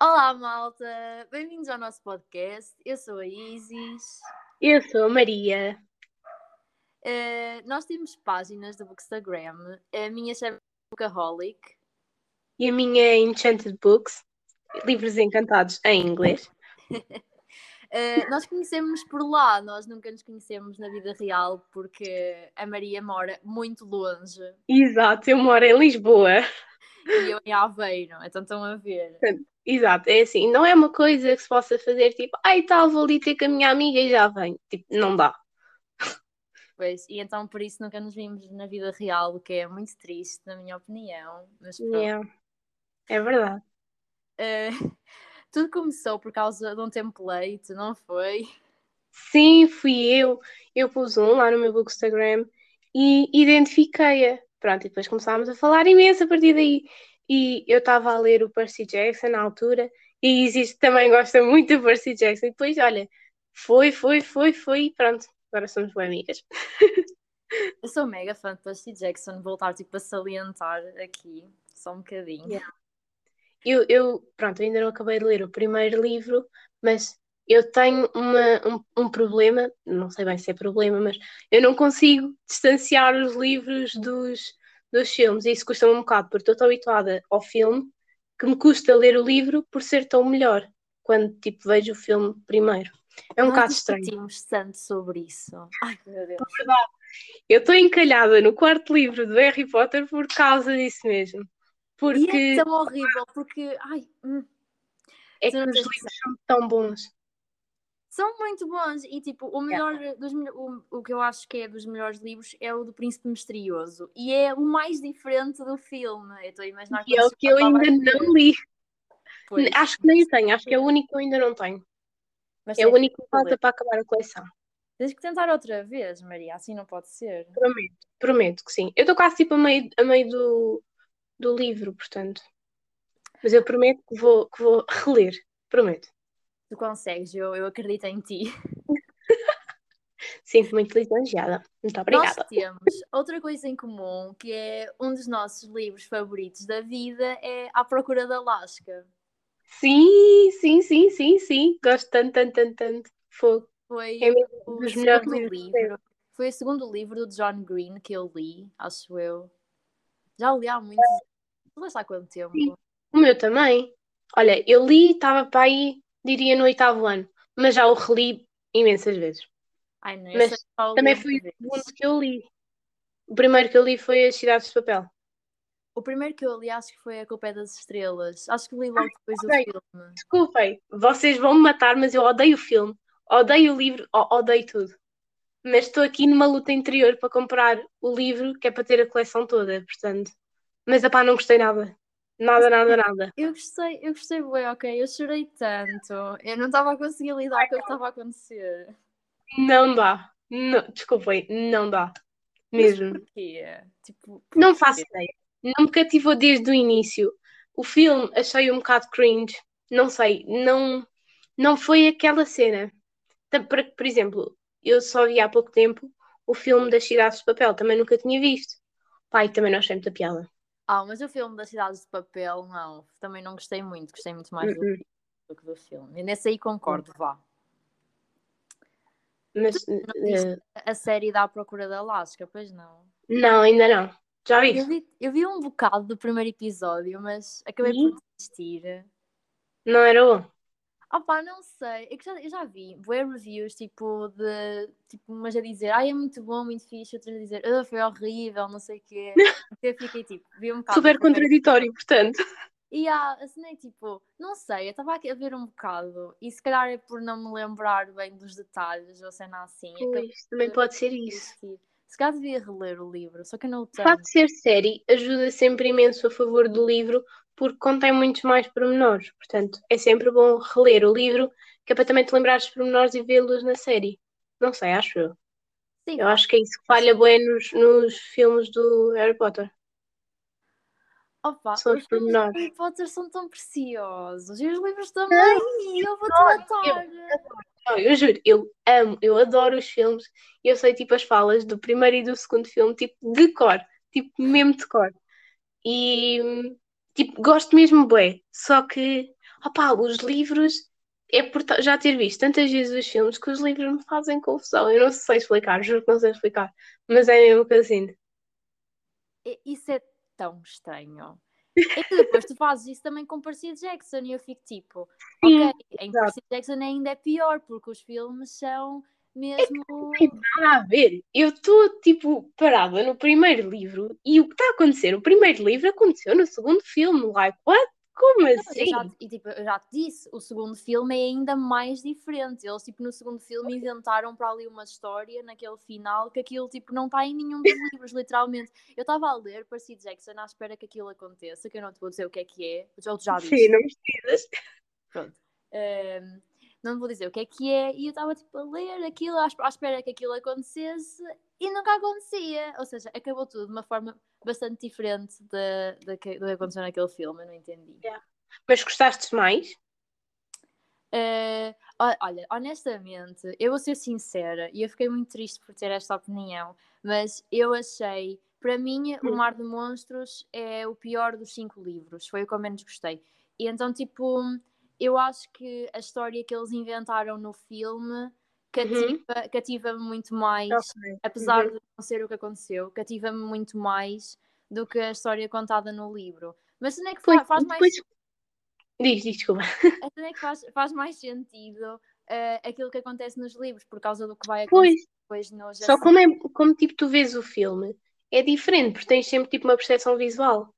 Olá, malta! Bem-vindos ao nosso podcast. Eu sou a Isis. Eu sou a Maria. Uh, nós temos páginas do Bookstagram. A minha chama Bookaholic. E a minha é Enchanted Books, livros encantados em inglês. Uh, nós conhecemos por lá, nós nunca nos conhecemos na vida real porque a Maria mora muito longe. Exato, eu moro em Lisboa. E eu em Aveiro, então estão a ver. Exato, é assim, não é uma coisa que se possa fazer tipo, ai tal, vou ali ter com a minha amiga e já venho. Tipo, não dá. Pois, e então por isso nunca nos vimos na vida real, o que é muito triste, na minha opinião. Mas yeah. É verdade. Uh, tudo começou por causa de um template, não foi? Sim, fui eu. Eu pus um lá no meu Bookstagram e identifiquei-a. Pronto, e depois começámos a falar imenso a partir daí. E eu estava a ler o Percy Jackson na altura e existe também gosta muito do Percy Jackson. E depois, olha, foi, foi, foi, foi e pronto. Agora somos boas amigas. Eu sou mega fã de Percy Jackson, voltar tipo a salientar aqui, só um bocadinho. Yeah. Eu, eu, pronto, ainda não acabei de ler o primeiro livro, mas eu tenho uma, um, um, problema, não sei bem se é problema, mas eu não consigo distanciar os livros dos, dos filmes, e isso custa-me um bocado, porque estou tão habituada ao filme que me custa ler o livro por ser tão melhor, quando tipo vejo o filme primeiro. É um bocado estranho. tanto sobre isso. Ai, meu Deus. É verdade. Eu estou encalhada no quarto livro do Harry Potter por causa disso mesmo. Porque... E é tão horrível, porque. Ai, hum. É que os livros são tão bons. São muito bons. E tipo, o melhor dos o, o que eu acho que é dos melhores livros é o do Príncipe Misterioso. E é o mais diferente do filme. Eu estou a imaginar que é o que eu ainda não li. Pois. Acho que nem tenho, acho que é o único que eu ainda não tenho. Mas é o único que falta para acabar a coleção. Tens que tentar outra vez, Maria, assim não pode ser. Prometo, prometo que sim. Eu estou quase tipo a meio, a meio do, do livro, portanto. Mas eu prometo que vou, que vou reler. Prometo. Tu consegues, eu, eu acredito em ti. Sinto muito lisonjeada. Muito obrigada. Nós temos outra coisa em comum, que é um dos nossos livros favoritos da vida, é A Procura da Lasca. Sim, sim, sim, sim, sim. Gosto tanto, tanto, tanto, tanto. Fogo. Foi é um dos melhores livros. Foi o segundo livro do John Green que eu li, acho eu. Já li há muitos anos. há quanto tempo? Sim. O meu também. Olha, eu li, estava para aí, diria no oitavo ano, mas já o reli imensas vezes. Ai, não, mas também foi o segundo que eu li. O primeiro que eu li foi As Cidades de Papel. O primeiro que eu li acho que foi A Culpa é das Estrelas. Acho que li logo depois do filme. Desculpem, vocês vão me matar, mas eu odeio o filme. Odeio o livro, odeio tudo. Mas estou aqui numa luta interior para comprar o livro, que é para ter a coleção toda, portanto. Mas a pá, não gostei nada. Nada, nada, nada. Eu gostei, eu gostei bem, ok. Eu chorei tanto. Eu não estava a conseguir lidar com o que estava a acontecer. Não dá. Não, desculpem, não dá. Mesmo. Mas porquê? Tipo, porquê? Não faço ideia. Não me cativou desde o início. O filme achei um bocado cringe. Não sei, não, não foi aquela cena. Por, por exemplo, eu só vi há pouco tempo o filme das Cidades de Papel, também nunca tinha visto. Pai, também não achei muita piada. Ah, mas o filme das Cidades de Papel, não, também não gostei muito, gostei muito mais do, uh -uh. do que do filme. E nesse aí concordo, vá. Mas, uh... a série da Procura da Lasca, pois não? Não, ainda não. Já vi? Eu vi, eu vi um bocado do primeiro episódio, mas acabei e? por desistir. Não era bom? Ah pá, não sei. É que já, eu já vi boas reviews, tipo, de tipo, umas a dizer, ai, é muito bom, muito fixe, outras a dizer, ah, foi horrível, não sei o quê. eu fiquei tipo, vi um bocado. Super contraditório, portanto. E há, assim, é tipo, não sei, eu estava a ver um bocado, e se calhar é por não me lembrar bem dos detalhes, ou cena assim. Pois, também pode ser isso. Se calhar devia reler o livro, só que eu não o tenho. O facto de ser série ajuda sempre imenso a favor do livro, porque contém muitos mais pormenores. Portanto, é sempre bom reler o livro, que é para também te lembrar dos pormenores e vê-los na série. Não sei, acho eu. Sim, eu acho que é isso que falha bem nos, nos filmes do Harry Potter. Opa, são os, os pormenores. Harry Potter são tão preciosos. E os livros também. Ai, eu vou-te matar. Eu, eu juro, eu amo, eu adoro os filmes. E eu sei tipo as falas do primeiro e do segundo filme, tipo de cor. Tipo mesmo de cor. E tipo, gosto mesmo bué. Só que opá, os livros é por já ter visto tantas vezes os filmes que os livros me fazem confusão. Eu não sei explicar, juro que não sei explicar, mas é mesmo que eu sinto. Isso é tão estranho. É que depois tu fazes isso também com Percy Jackson e eu fico tipo, ok, em. Percy Jackson ainda é pior, porque os filmes são mesmo. tem nada a ver. Eu estou, tipo, parada no primeiro livro e o que está a acontecer no primeiro livro aconteceu no segundo filme. Like, what? Como Eu assim? já, e, tipo, eu já te disse, o segundo filme é ainda mais diferente. Eles, tipo, no segundo filme inventaram para ali uma história naquele final que aquilo, tipo, não está em nenhum dos livros, literalmente. Eu estava a ler Percy Jackson à espera que aquilo aconteça, que eu não te vou dizer o que é que é, ou já viste. Sim, não precisas. Pronto. Ehm, não vou dizer o que é que é, e eu estava tipo a ler aquilo à esp- à espera que aquilo acontecesse e nunca acontecia. Ou seja, acabou tudo de uma forma bastante diferente da- da que- do que aconteceu naquele filme, eu não entendi. Mas gostaste mais? O- olha, honestamente, eu vou ser sincera e eu fiquei muito triste por ter esta opinião, mas eu achei, para mim, O Hum. Mar de Monstros é o pior dos cinco livros, foi o que eu menos gostei. E então, tipo, eu acho que a história que eles inventaram no filme cativa- cativa-me muito mais, Ok. apesar Uhum. de não ser o que aconteceu, cativa-me muito mais do que a história contada no livro. Mas não é que Pois, fa- faz mais. Diz, diz, desculpa. é que faz, faz mais sentido eh, aquilo que acontece nos livros, por causa do que vai Pois, acontecer depois nos só como, é, como tipo tu vês o filme, é diferente, porque tens sempre tipo uma percepção visual.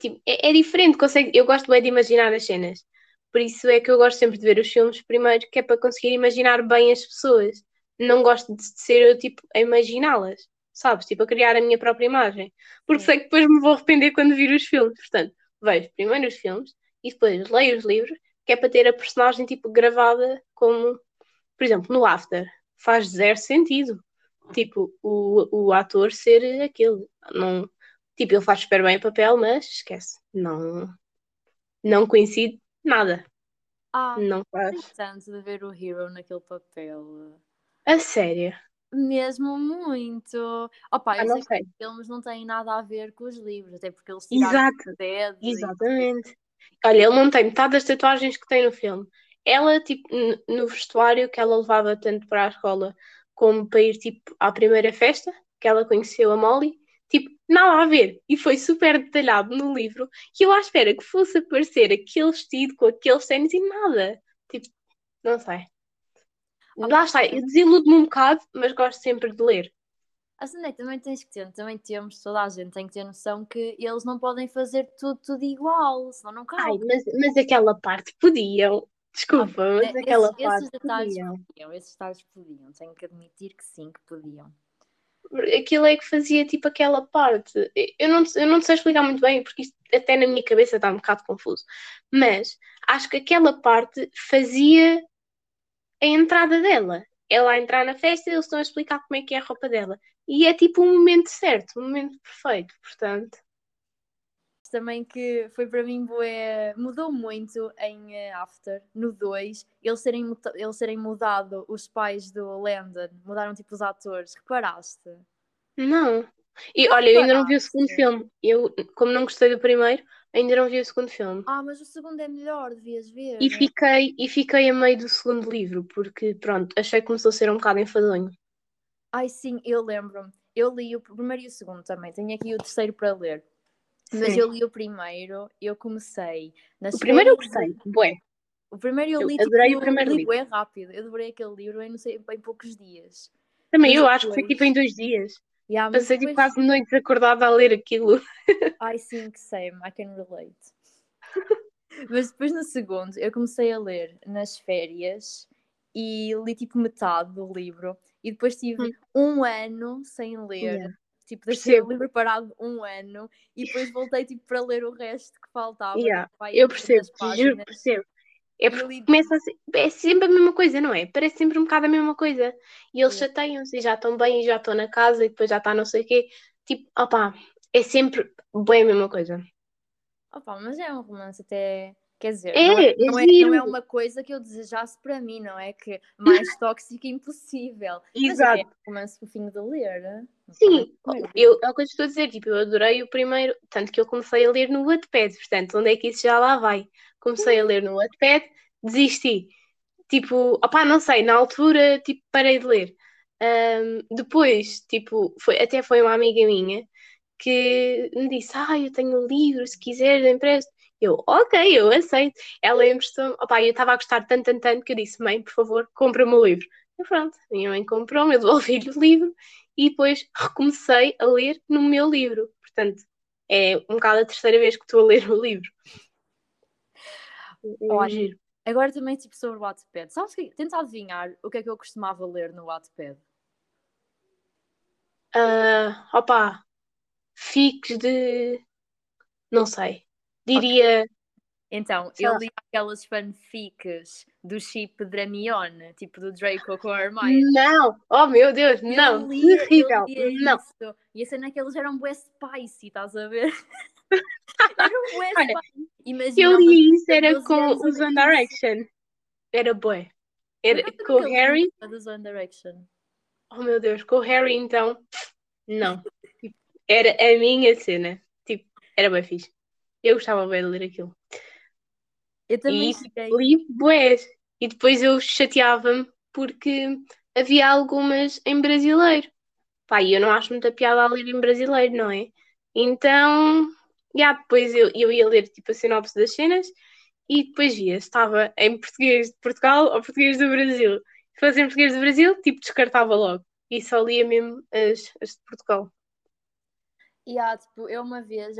Tipo, é, é diferente, consegue, eu gosto bem de imaginar as cenas. Por isso é que eu gosto sempre de ver os filmes primeiro, que é para conseguir imaginar bem as pessoas. Não gosto de ser eu tipo a imaginá-las, sabes? Tipo a criar a minha própria imagem. Porque sei que depois me vou arrepender quando vir os filmes. Portanto, vejo primeiro os filmes e depois leio os livros, que é para ter a personagem tipo gravada como, por exemplo, no After. Faz zero sentido. Tipo, o, o ator ser aquele. Não, tipo, ele faz super bem o papel, mas esquece. Não, não coincide nada. Ah, Não faz. tanto de ver o Hero naquele papel. A sério. Mesmo muito. Opa, Ah, eu não sei que sei. os filmes não têm nada a ver com os livros, até porque eles tiraram Exato. o dedo e- Exatamente. Olha, ele não tem metade das tatuagens que tem no filme. Ela, tipo, no vestuário que ela levava tanto para a escola como para ir, tipo, à primeira festa, que ela conheceu a Molly, nada a ver. E foi super detalhado no livro. E eu à espera que fosse aparecer aquele vestido com aqueles ténis e nada. Tipo, não sei. Lá está, eu desiludo-me um bocado, mas gosto sempre de ler. A cena é que também tens que ter, também temos, toda a gente tem que ter noção que eles não podem fazer tudo, tudo igual, senão não Ai, cabe. mas, mas aquela parte podiam. Desculpa, mas Esses- aquela esses parte detalhes podiam. podiam, esses detalhes podiam, tenho que admitir que sim, que podiam. Aquilo é que fazia tipo aquela parte. Eu não, eu não sei explicar muito bem, porque isto até na minha cabeça está um bocado confuso. Mas acho que aquela parte fazia a entrada dela. Ela a entrar na festa e eles estão a explicar como é que é a roupa dela. E é tipo um momento certo, um momento perfeito, portanto. Também que foi para mim bué, mudou muito em eh, After, no 2, eles terem, eles terem mudado os pais do Landon, mudaram tipo os atores, reparaste? Não. E Não olha, eu ainda não vi o segundo filme. Eu, como não gostei do primeiro, ainda não vi o segundo filme. Ah, mas o segundo é melhor, devias ver. E fiquei, e fiquei a meio do segundo livro, porque pronto, achei que começou a ser um bocado enfadonho. Ai sim, eu lembro-me. Eu li o primeiro e o segundo também, tenho aqui o terceiro para ler. Mas Sim. eu li o primeiro, eu comecei nas O primeiro eu gostei, bué. O primeiro eu Eu li, adorei tipo, o primeiro li livro. bué rápido. Eu devorei aquele livro em, não sei, em poucos dias. Também Mas eu acho que foi depois- tipo em dois dias. Yeah, Passei tipo depois- quase noites acordada a ler aquilo. I think same, I can relate. Mas depois no segundo eu comecei a ler nas férias e li tipo metade do livro e depois tive um ano sem ler. Hum. Yeah. Tipo, deixei o livro parado um ano e depois voltei tipo para ler o resto que faltava. Yeah, tipo, Eu 200 percebo, juro, percebo. É porque começa a ser, é sempre a mesma coisa, não é? Parece sempre um bocado a mesma coisa. E eles Yeah. chateiam-se e já estão bem e já estão na casa e depois já está não sei o quê. Tipo, opá, é sempre bem a mesma coisa. Opa, mas é um romance até. Quer dizer, É, não, é, é não, é, não é uma coisa que eu desejasse para mim, não é que mais tóxico impossível. Mas Exato. é um romance fofinho de ler. Sim, é? Primeiro eu, é o que eu estou a dizer, tipo, eu adorei o primeiro, tanto que eu comecei a ler no Wattpad, portanto, onde é que isso já lá vai? comecei a ler no Wattpad, desisti. Tipo, opá, não sei, na altura, tipo, parei de ler. Um, depois, tipo, foi, até foi uma amiga minha que me disse, ah, eu tenho um livro, se quiser, empresto. Eu, ok, eu aceito. Ela emprestou, opá, eu estava a gostar tanto, tanto, tanto que eu disse, mãe, por favor, compra-me o livro. E pronto, minha mãe comprou-me, eu devolvi-lhe o livro e depois recomecei a ler no meu livro. Portanto, é um bocado a terceira vez que estou a ler o livro. É Olha, agora também tipo sobre o Wattpad. Sabes que tenta adivinhar o que é que eu costumava ler no Wattpad? Uh, opa, fiques de. Não sei. Diria. Okay. Então, eu li aquelas fanfics do chip Dramione, tipo do Draco com a Hermione. Não! Oh meu Deus, eu não! Lia, terrível! não! Isso. E a cena é que eles eram bué spicy, estás a ver? eram bué spicy. Imagina eu li isso, era com os One Direction. Era bué. Era com o Harry. Dos One Direction. Oh meu Deus, com o Harry então. Não. Tipo, era a minha cena. Tipo, era bem fixe. Eu gostava bem de ler aquilo. Eu também e fiquei. li bués. E depois eu chateava-me porque havia algumas em brasileiro. Pá, eu não acho muita piada a ler em brasileiro, não é? Então, já, depois eu, eu ia ler tipo a sinopse das cenas e depois via se estava em português de Portugal ou português do Brasil. Se fosse em português do Brasil, tipo, descartava logo. E só lia mesmo as, as de Portugal. E há, tipo, eu uma vez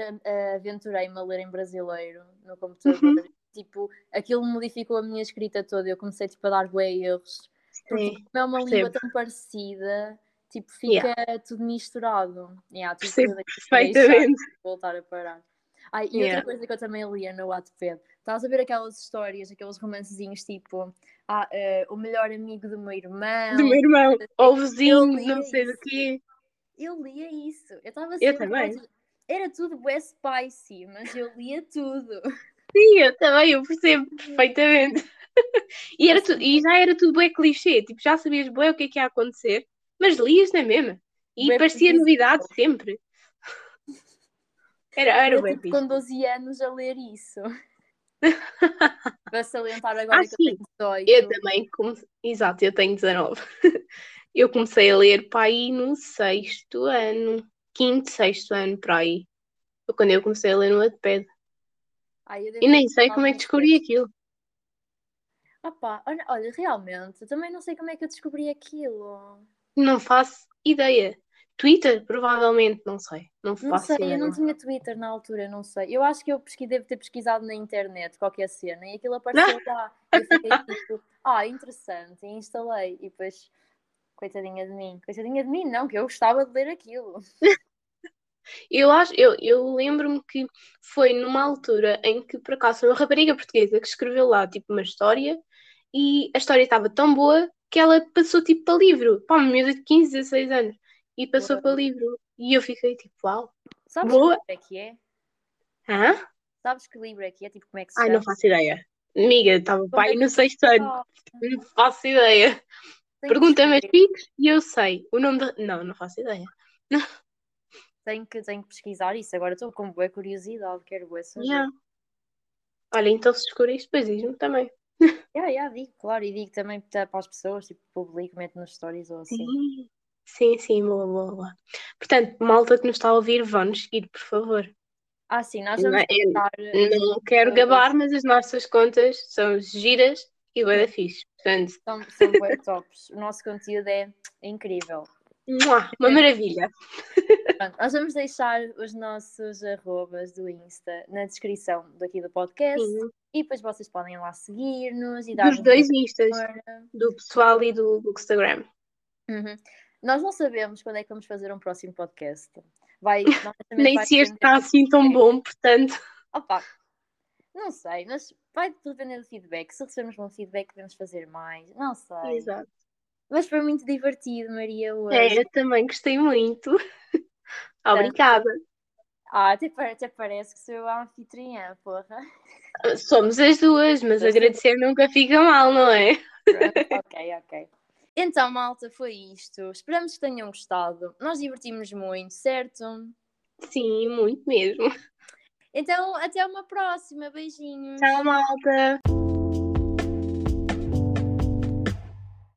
aventurei-me a ler em brasileiro no computador. Uhum. Tipo, aquilo modificou a minha escrita toda. Eu comecei tipo, a dar bué erros. Porque Sim, é uma percebo. língua tão parecida, tipo, fica yeah. tudo misturado. Yeah, tudo perfeitamente. Voltar a parar. Ai, e yeah. outra coisa que eu também lia no Wattpad, estás a ver aquelas histórias, aqueles romancezinhos tipo ah, uh, o melhor amigo do meu irmão. Do meu irmão, ou vizinho, não sei do quê. Eu lia isso. Eu estava Eu também. Era tudo West Spicy, mas eu lia tudo. Sim, eu também, eu percebo perfeitamente. e, era tu, e já era tudo bem clichê, tipo, já sabias bem o que é que ia acontecer, mas lias na mesma. E bem parecia novidade sempre. Era, era, bem tipo, com 12 anos a ler isso. Para salientar agora ah, que sim. eu tenho 18. Eu também, comecei... exato, eu tenho 19. Eu comecei a ler para aí no sexto ano, quinto, sexto ano, para aí. Foi quando eu comecei a ler no Wattpad. e nem sei como é que descobri aquilo. Opa, olha, olha, realmente, também não sei como é que eu descobri aquilo. Não faço ideia. Twitter? Provavelmente, não sei. Não, não sei, ideia. eu não tinha Twitter na altura, não sei. Eu acho que eu pesqui, devo ter pesquisado na internet qualquer cena e aquilo apareceu lá. Eu fiquei tipo, ah, interessante, e instalei. E depois, coitadinha de mim. Coitadinha de mim, não, que eu gostava de ler aquilo. Eu acho, eu, eu lembro-me que foi numa altura em que por acaso foi uma rapariga portuguesa que escreveu lá tipo uma história e a história estava tão boa que ela passou tipo para livro, pá, uma miúda de 15, 16 anos e passou para livro. E eu fiquei tipo, uau. Sabes boa. que livro é que é? Hã? Sabes que livro é que é? Tipo, como é que se Ai, chama? não faço ideia. Amiga, estava pai é no sexto ano. Não faço ideia. Pergunta-me piques e eu sei. O nome de... Não, não faço ideia. Tenho que, tenho que pesquisar isso. Agora estou com boa curiosidade. Quero boa saber. Yeah. Olha, então se descobrir depois diz-me também. Yeah, yeah, digo, claro. E digo também para as pessoas, tipo, publico, meto nos stories ou assim. Sim. Sim, sim, boa, boa, boa. Portanto, malta que nos está a ouvir, vão-nos seguir, por favor. Ah, sim, nós vamos tentar... Não quero gabar, mas as nossas contas são giras e bem da fixe. Portanto... São, são bem tops. O nosso conteúdo é incrível. Uma maravilha. Pronto, nós vamos deixar os nossos arrobas do Insta na descrição daqui do podcast. Sim. E depois vocês podem lá seguir-nos e dar. Dos dois Instas, do pessoal e do, do Instagram. Uhum. Nós não sabemos quando é que vamos fazer um próximo podcast. Vai, Nem se este está assim tão bom, portanto. Opa, não sei, mas vai depender do feedback. Se recebermos bom feedback, podemos fazer mais. Não sei. Exato. Mas foi muito divertido, Maria. Hoje. É, eu também gostei muito. Obrigada. Ah, até, até parece que sou a anfitriã, porra. Somos as duas, mas agradecer nunca fica mal, não é? ok, ok. Então, malta, foi isto. Esperamos que tenham gostado. Nós divertimos muito, certo? Sim, muito mesmo. Então, até uma próxima. Beijinhos. Tchau, malta!